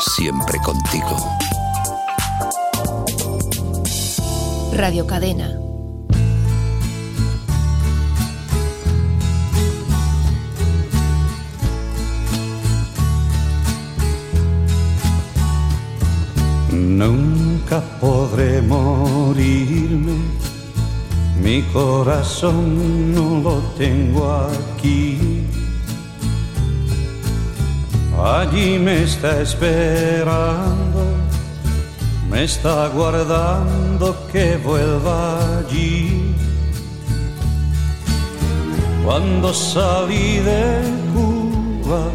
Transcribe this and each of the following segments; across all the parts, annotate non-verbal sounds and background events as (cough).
siempre contigo. Radio Cadena. Nunca podré morirme, mi corazón no lo tengo aquí. Allí me está esperando, me está guardando que vuelva allí. Cuando salí de Cuba,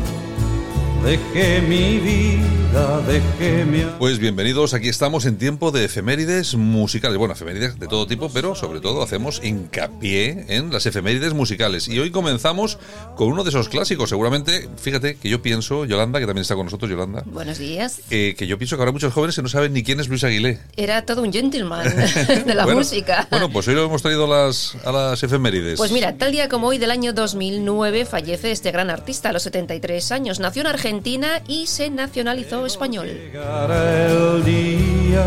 dejé mi vida, dejé mi... Pues bienvenidos, aquí estamos en tiempo de efemérides musicales. Bueno, efemérides de todo tipo, pero sobre todo hacemos hincapié en las efemérides musicales. Y hoy comenzamos con uno de esos clásicos. Seguramente, fíjate que yo pienso, Yolanda, que también está con nosotros, Yolanda, Buenos días. eh, que yo pienso que ahora muchos jóvenes que no saben ni quién es Luis Aguilé. Era todo un gentleman (laughs) de la Bueno, música. Bueno, pues hoy lo hemos traído a las, a las efemérides. Pues mira, tal día como hoy del año 2009 fallece este gran artista a los 73 años. Nació en Argentina y se nacionalizó español. El día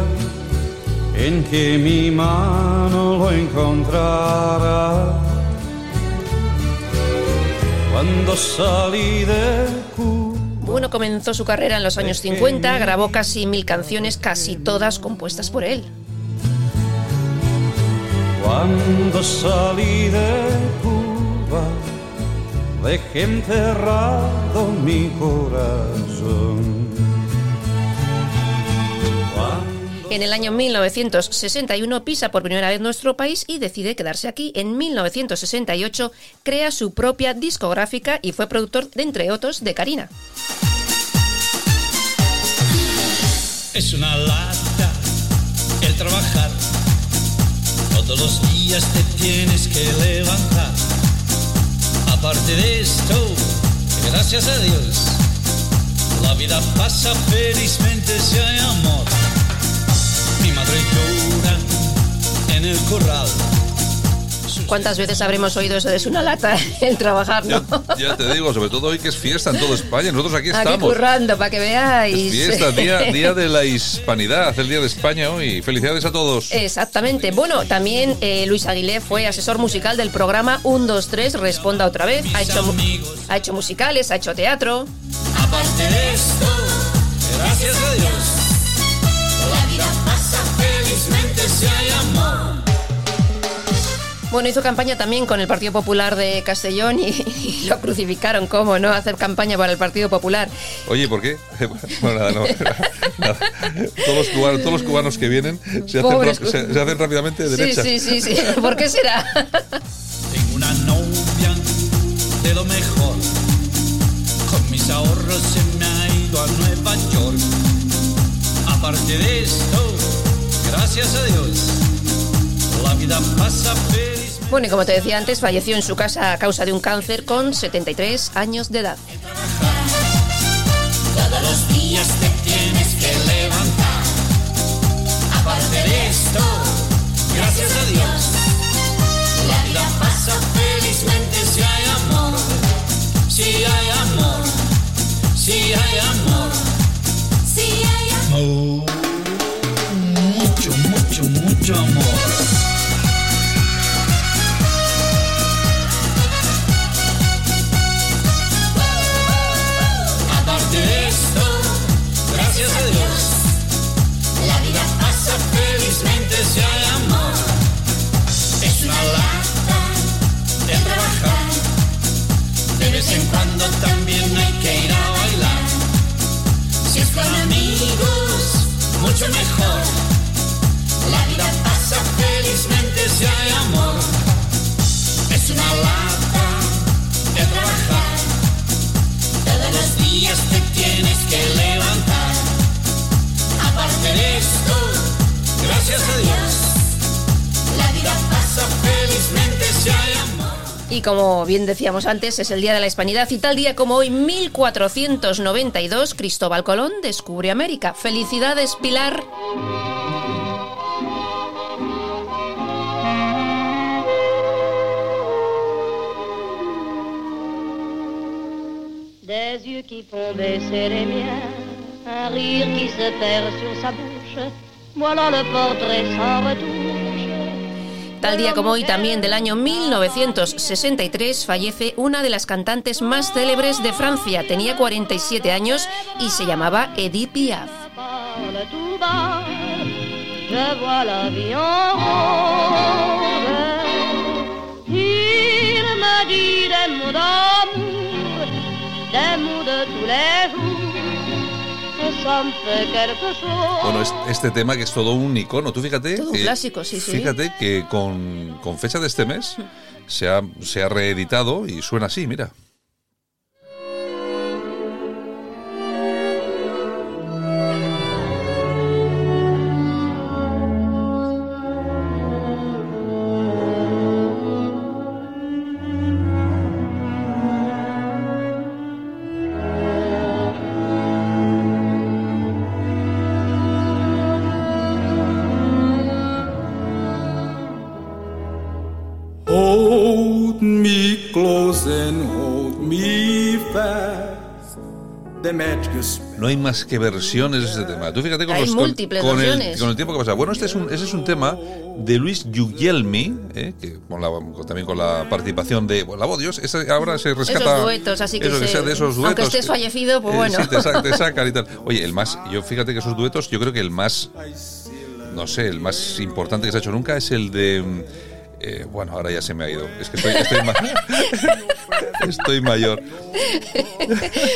en que mi mano lo encontrará. Cuando salí de. Bueno, comenzó su carrera en los años 50, grabó casi mil canciones, casi todas compuestas por él. Cuando salí de Cuba, dejé enterrado mi corazón. En el año 1961 pisa por primera vez nuestro país y decide quedarse aquí. En 1968 crea su propia discográfica y fue productor, entre otros, de Karina. Es una lata el trabajar. Todos los días te tienes que levantar. Aparte de esto, gracias a Dios, la vida pasa felizmente si hay amor. Mi madre llora en el corral. ¿Cuántas veces habremos oído eso de es una lata (laughs) el trabajar, no? ya te digo, sobre todo hoy que es fiesta en toda España. Nosotros aquí Aquí estamos. currando, para que veáis. Fiesta, día, (laughs) día de la hispanidad, el día de España hoy. Felicidades a todos. Exactamente. Bueno, también eh, Luis Aguilé fue asesor musical del programa 1, 2, 3, Responda otra vez. Ha hecho, ha hecho musicales, ha hecho teatro. Aparte de esto, gracias a Dios, Bueno, hizo campaña también con el Partido Popular de Castellón y, (laughs) y lo crucificaron. ¿Cómo no? Hacer campaña para el Partido Popular. Oye, ¿por qué? (laughs) Bueno, nada, no. (laughs) nada. Todos, los cubanos, todos los cubanos que vienen se hacen, se, se hacen rápidamente de Sí, derecha. sí, sí, sí. ¿Por qué será? Tengo una novia de lo mejor. Con mis ahorros se me ha ido a Nueva York. Aparte de esto, gracias a Dios, la vida pasa feliz. Bueno, y como te decía antes, falleció en su casa a causa de un cáncer con 73 años de edad. Todos los días te tienes que levantar. Aparte de esto, gracias a Dios, la vida pasa felizmente si hay amor. Si hay amor, si hay amor, si hay amor. Mucho, mucho, mucho amor. Y como bien decíamos antes, es el Día de la Hispanidad y tal día como hoy, 1492, Cristóbal Colón descubre América. Felicidades, Pilar. Des yeux qui font baisser les miens, Un rire qui se perd sur sa bouche. Voilà le portrait sans retouche. Tal día como hoy, también del año 1963, fallece una de las cantantes más célebres de Francia. Tenía 47 años y se llamaba Edith Piaf. Bueno, es- este tema que es todo un icono. Tú fíjate. Todo un que- clásico, sí, sí. Fíjate que con, con fecha de este mes se ha, se ha reeditado y suena así, mira. No hay más que versiones de este tema. Tú fíjate con, Hay los, múltiples con, el, con el tiempo que pasa. Bueno, este es un, ese es un tema de Luis Guglielmi, eh, que con la, también con la participación de bueno, la voz Dios. ese ahora se rescata. Esos duetos, así que eso, se- sea de esos duetos. aunque estés fallecido, pues eh, bueno. sí, te, sa- te (laughs) sacan y tal. Oye, el más, yo fíjate que esos duetos, yo creo que el más, no sé, el más importante que se ha hecho nunca es el de. mm, eh, bueno, ahora ya se me ha ido. Es que estoy, estoy, ma- (laughs) (laughs) estoy mayor. (laughs)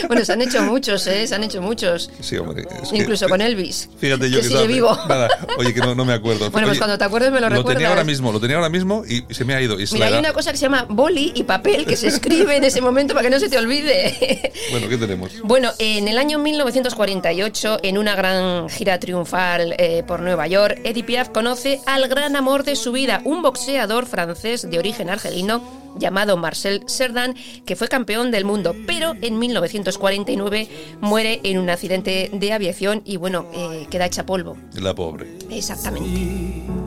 Bueno, se han hecho muchos, ¿eh? Se han hecho muchos. Sí, hombre. es que- Incluso con Elvis. Fíjate yo que que sigue vivo. (laughs) Nada, oye, que no, no me acuerdo. Bueno, pues cuando te acuerdes me lo Lo tenía recuerdas. ahora mismo, lo tenía ahora mismo y se me ha ido. Y Mira, hay una cosa que se llama boli y papel que se escribe en ese momento para que no se te olvide. Bueno, ¿qué tenemos? Bueno, en el año 1948, en una gran gira triunfal eh, por Nueva York, Edith Piaf conoce al gran amor de su vida, un boxeador francés de origen argelino llamado Marcel Cerdan, que fue campeón del mundo, pero en 1949 muere en un accidente de aviación y bueno, eh, queda hecha polvo. La pobre. Exactamente.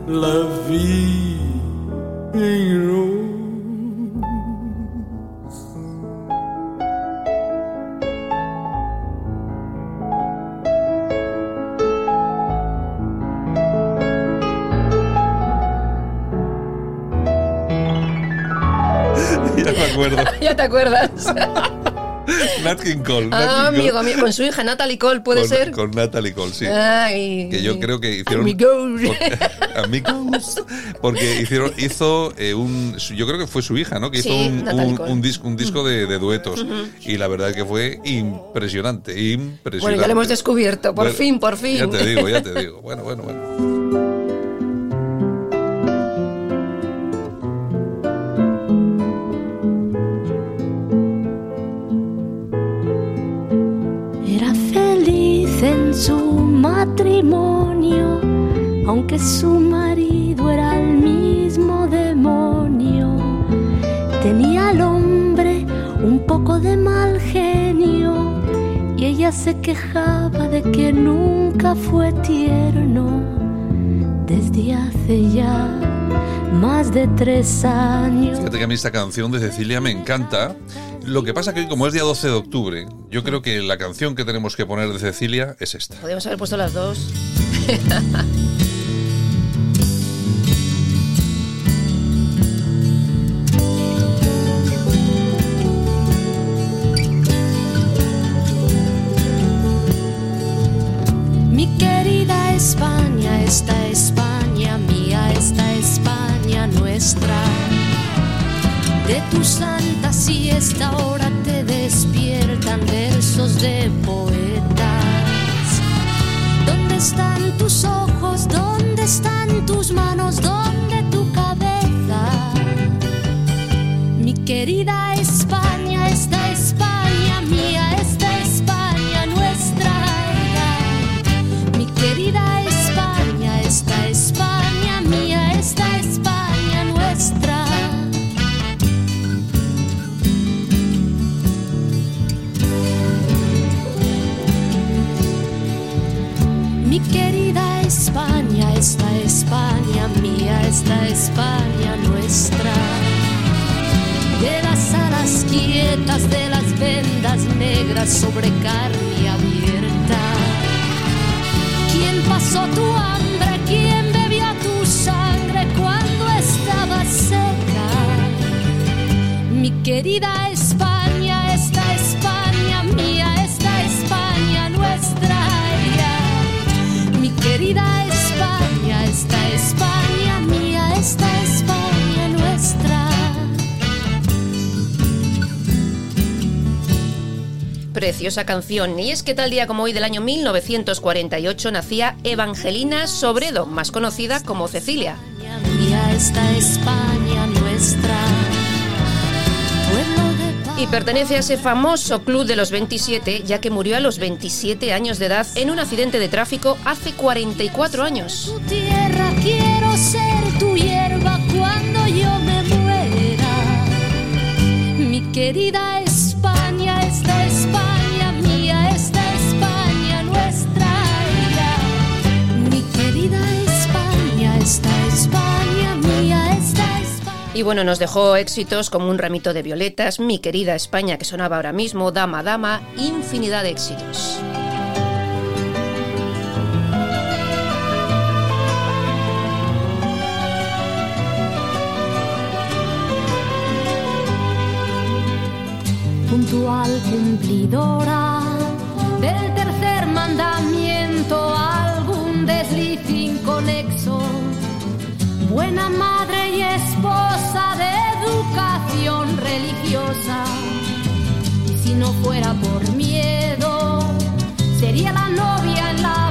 La vie acuerdo. (laughs) ya te acuerdas. (laughs) Nat King Cole. Nat ah, King Cole. amigo, amigo, con su hija Natalie Cole, ¿puede con, ser? Con Natalie Cole, sí. Ay. que yo creo que hicieron Amigos. porque- (laughs) amigos porque hicieron hizo eh, un yo creo que fue su hija no que hizo Sí, un, Natalie un, Cole. un disco un disco de, de duetos y la verdad que fue impresionante impresionante Bueno, ya lo hemos descubierto, por Bueno, fin, por fin. ya te digo ya te digo bueno bueno bueno su matrimonio, aunque su marido era el mismo demonio. Tenía al hombre un poco de mal genio y ella se quejaba de que nunca fue tierno desde hace ya más de tres años. Fíjate que a mí esta canción de Cecilia me encanta. Lo que pasa que hoy, como es día 12 de octubre, yo creo que la canción que tenemos que poner de Cecilia es esta. Podríamos haber puesto las dos. (laughs) querida España, de las vendas negras sobre carne abierta. ¿Quién pasó tu hambre? ¿Quién bebió tu sangre cuando estaba seca? Mi querida Preciosa canción. Y es que tal día como hoy del año 1948 nacía Evangelina Sobredo, más conocida como Cecilia. Y pertenece a ese famoso club de los 27, ya que murió a los 27 años de edad en un accidente de tráfico hace 44 años. quiero ser tu hierba cuando yo me muera. Mi querida España, Y bueno, nos dejó éxitos como un ramito de violetas, mi querida España que sonaba ahora mismo, Dama Dama, infinidad de éxitos. puntual cumplidora del tercer buena madre y esposa de educación religiosa. Y si no fuera por miedo, sería la novia en la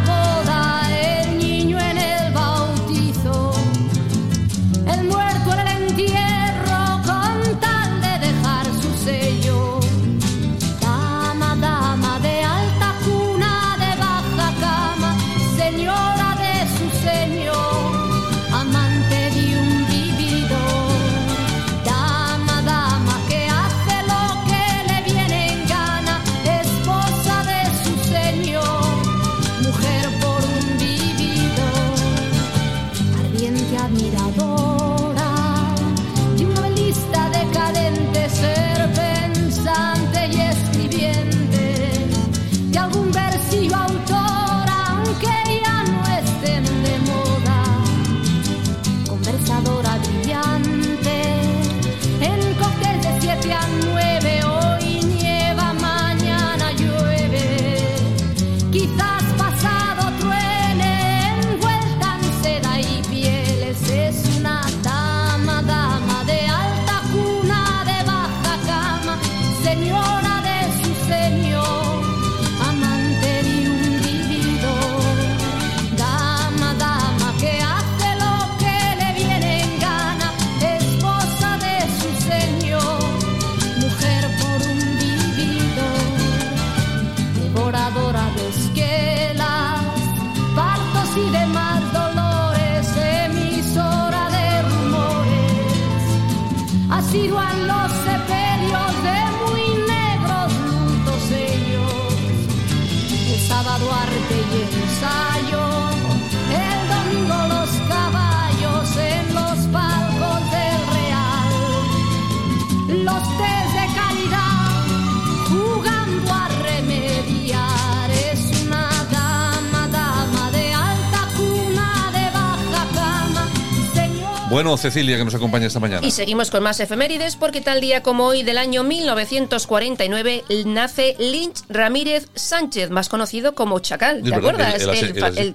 Bueno, Cecilia, que nos acompaña esta mañana. Y seguimos con más efemérides porque tal día como hoy del año 1949 nace Lynch Ramírez Sánchez, más conocido como Chacal. ¿Te acuerdas?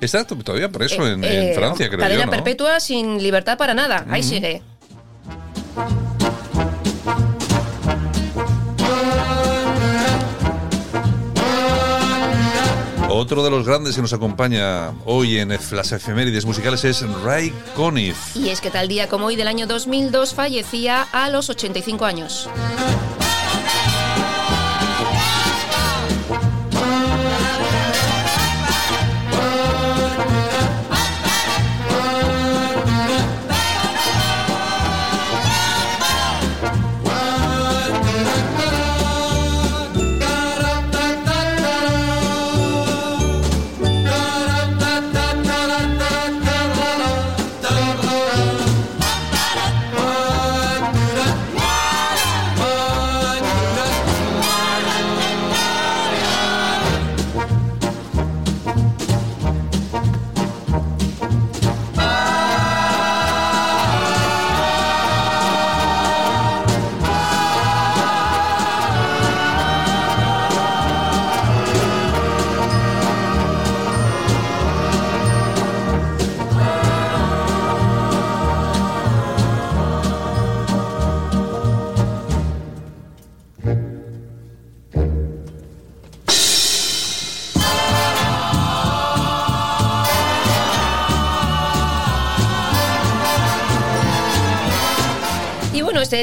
está todavía preso en, en eh, Francia, creo Cadena perpetua sin libertad para nada. Ahí sigue. Otro de los grandes que nos acompaña hoy en las efemérides musicales es Ray Conniff. Y es que tal día como hoy del año 2002 fallecía a los 85 años.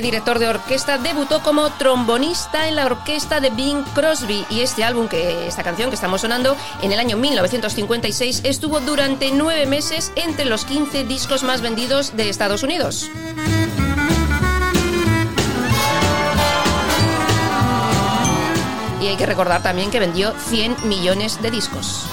Director de orquesta debutó como trombonista en la orquesta de Bing Crosby y este álbum, que esta canción que estamos sonando, en el año 1956 estuvo durante nueve meses entre los 15 discos más vendidos de Estados Unidos. Y hay que recordar también que vendió 100 millones de discos.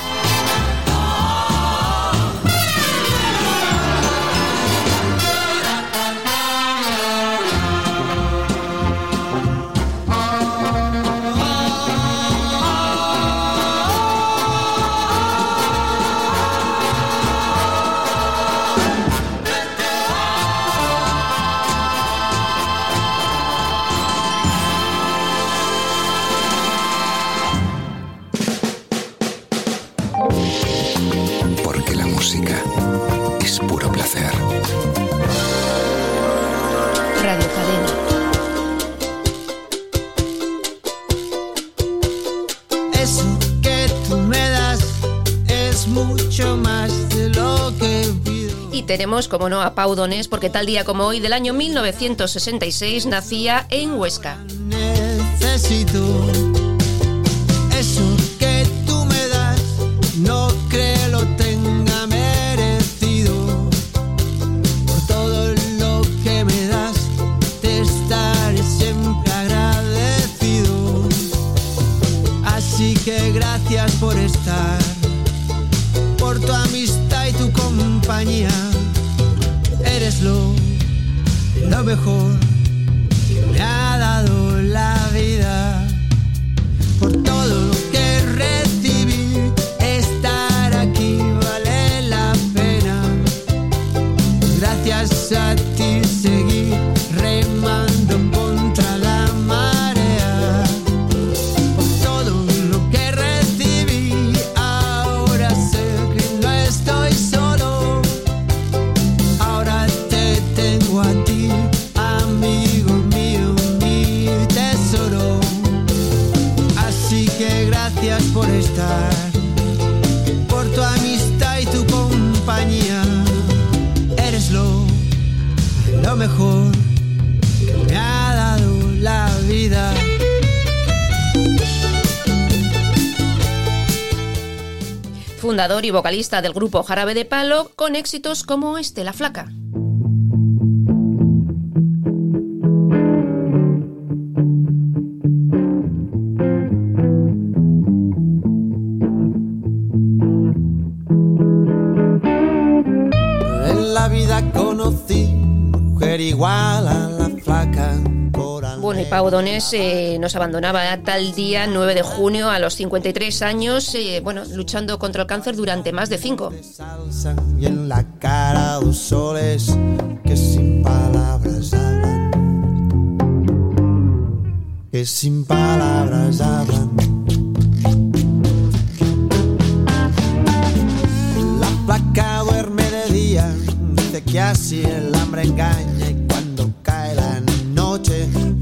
Como no, a Pau Donés, porque tal día como hoy del año 1966 nacía en Huesca. Necesito lo mejor Y vocalista del grupo Jarabe de Palo, con éxitos como este, La Flaca. Coral Bueno, y Pau Donés eh, nos abandonaba tal día 9 de junio a los 53 años, eh, bueno, luchando contra el cáncer durante más de 5. salsa y en la cara dos soles que sin palabras hablan. Que sin palabras hablan. La placa duerme de día, dice que así el hambre engaña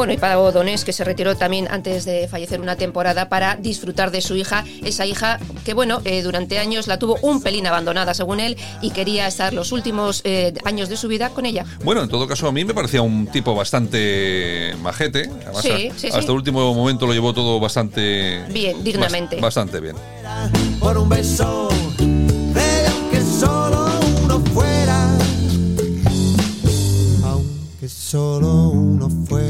Bueno, y Pau Donés, que se retiró también antes de fallecer una temporada para disfrutar de su hija, esa hija que, bueno, eh, durante años la tuvo un pelín abandonada, según él, y quería estar los últimos eh, años de su vida con ella. Bueno, en todo caso, a mí me parecía un tipo bastante majete. Además, Sí, a- sí, hasta sí. el último momento lo llevó todo bastante. Bien, dignamente. bas- bastante bien. por un beso solo uno fuera aunque solo uno fuera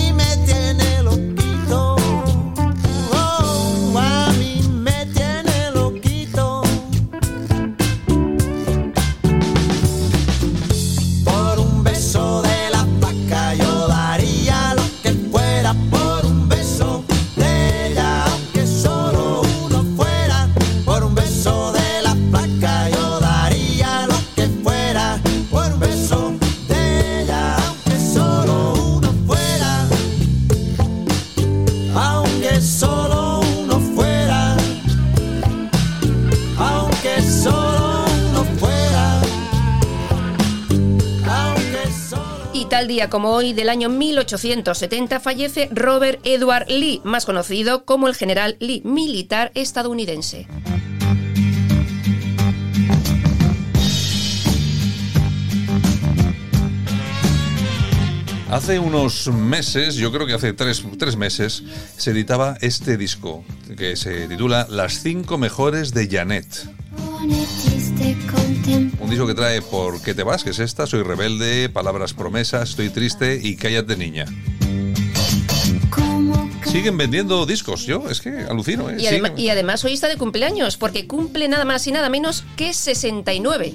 día como hoy del año 1870 fallece Robert Edward Lee, más conocido como el general Lee, militar estadounidense. Hace unos meses, yo creo que hace tres, tres meses, se editaba este disco que se titula Las cinco mejores de Janet. Un disco que trae ¿Por qué te vas? que es esta, Soy rebelde, Palabras promesas, Estoy triste y Cállate niña. Siguen vendiendo discos, yo es que alucino. ¿eh? Y, Siguen- y además hoy está de cumpleaños, porque cumple nada más y nada menos que 69.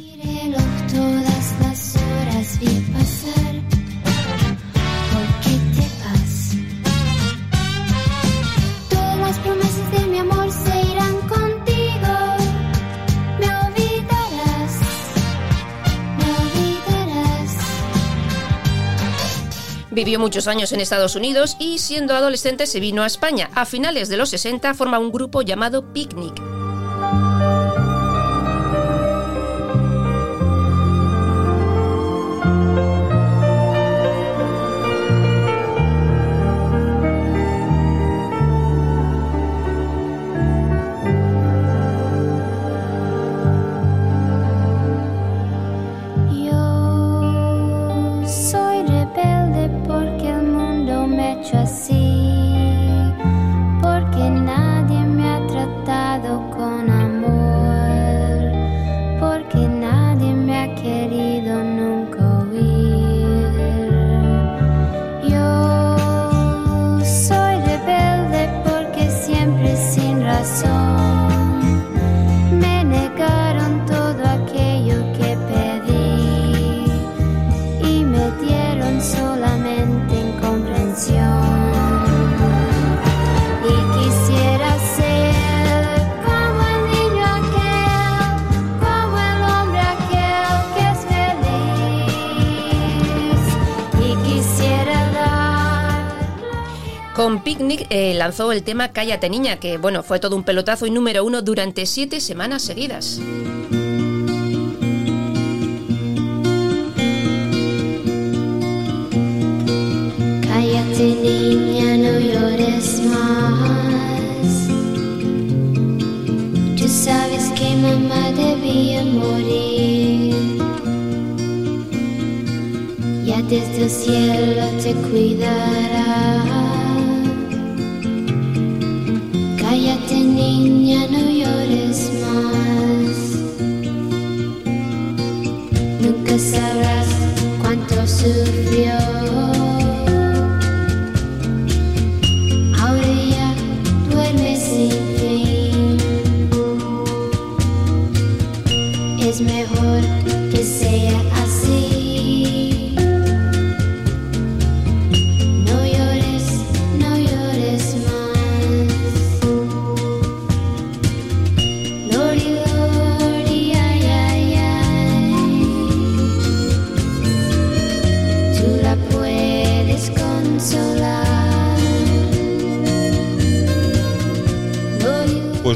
Vivió muchos años en Estados Unidos y siendo adolescente se vino a España. A finales de los 60 forma un grupo llamado Picnic. just see lanzó el tema Cállate niña, que bueno, fue todo un pelotazo y número uno durante siete semanas seguidas. Cállate niña, no llores más. Tú sabes que mamá debía morir. Ya desde el cielo te cuidará. Niña, no llores más. Nunca sabrás cuánto sufrió.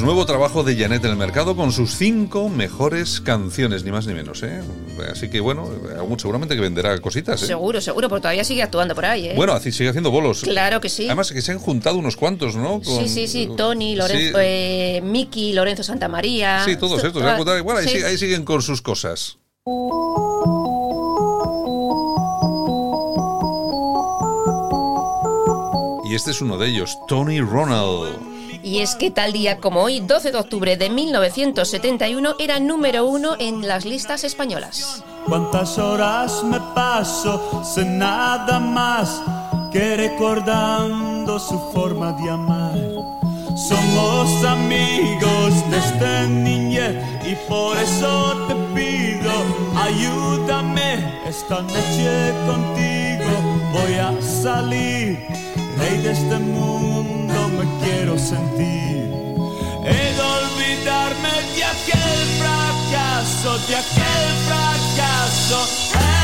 Pues nuevo trabajo de Janet en el mercado con sus cinco mejores canciones, ni más ni menos, ¿eh? Así que bueno, seguramente que venderá cositas, ¿eh? Seguro, seguro, porque todavía sigue actuando por ahí, ¿eh? Bueno, así sigue haciendo bolos. Claro que sí. Además que se han juntado unos cuantos, ¿no? Con- Sí, sí, sí, Tony, Lorenzo, Sí. eh, Miki, Lorenzo Santamaría. Sí, todos To- estos. se han juntado. Bueno, ahí, Sí. sí- ahí siguen con sus cosas. Y este es uno de ellos, Tony Ronald. Y es que tal día como hoy, 12 de octubre de 1971, era número uno en las listas españolas. Cuántas horas me paso sin nada más que recordando su forma de amar. Somos amigos desde niñez y por eso te pido, ayúdame esta noche contigo. Voy a salir, rey de este mundo quiero sentir. He de olvidarme de aquel fracaso, de aquel fracaso.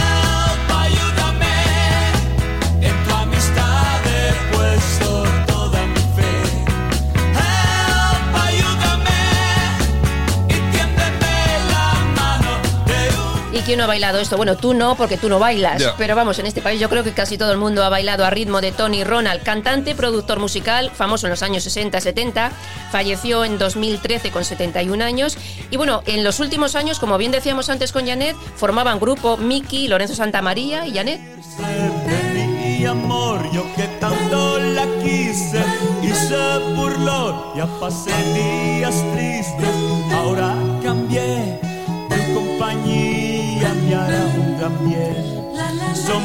¿Quién no ha bailado esto? Bueno, tú no, porque tú no bailas. Ya. Pero vamos, en este país yo creo que casi todo el mundo ha bailado a ritmo de Tony Ronald, cantante, productor musical, famoso en los años 60-70. Falleció en 2013 con 71 años. Y bueno, en los últimos años, como bien decíamos antes con Janet, formaban grupo Miki, Lorenzo Santamaría y Janet. mi amor, yo que tanto la quise y se burló, ya pasé días tristes, ahora cambié,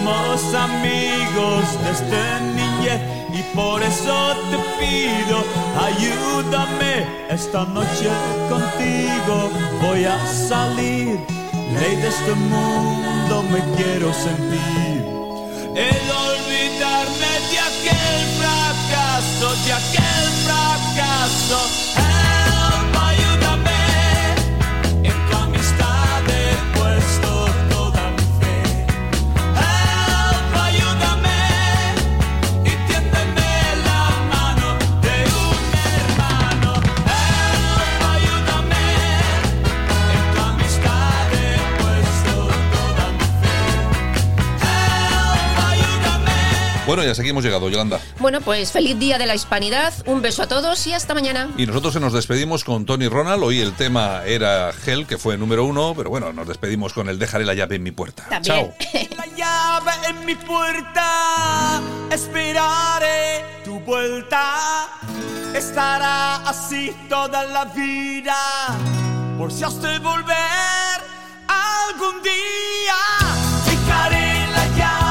Somos amigos desde niñez y por eso te pido, ayúdame esta noche contigo, voy a salir, ley de este mundo me quiero sentir. El olvidarme de aquel fracaso, de aquel fracaso. Bueno, ya seguimos llegado, Yolanda. Bueno, pues feliz día de la hispanidad, un beso a todos y hasta mañana. Y nosotros se nos despedimos con Tony Ronald. Hoy el tema era Hell, que fue número uno, pero bueno, nos despedimos con el Dejaré la llave en mi puerta. También. Chao. (laughs) La llave en mi puerta, esperaré tu vuelta. Estará así toda la vida, por si has de volver algún día. Dejaré la llave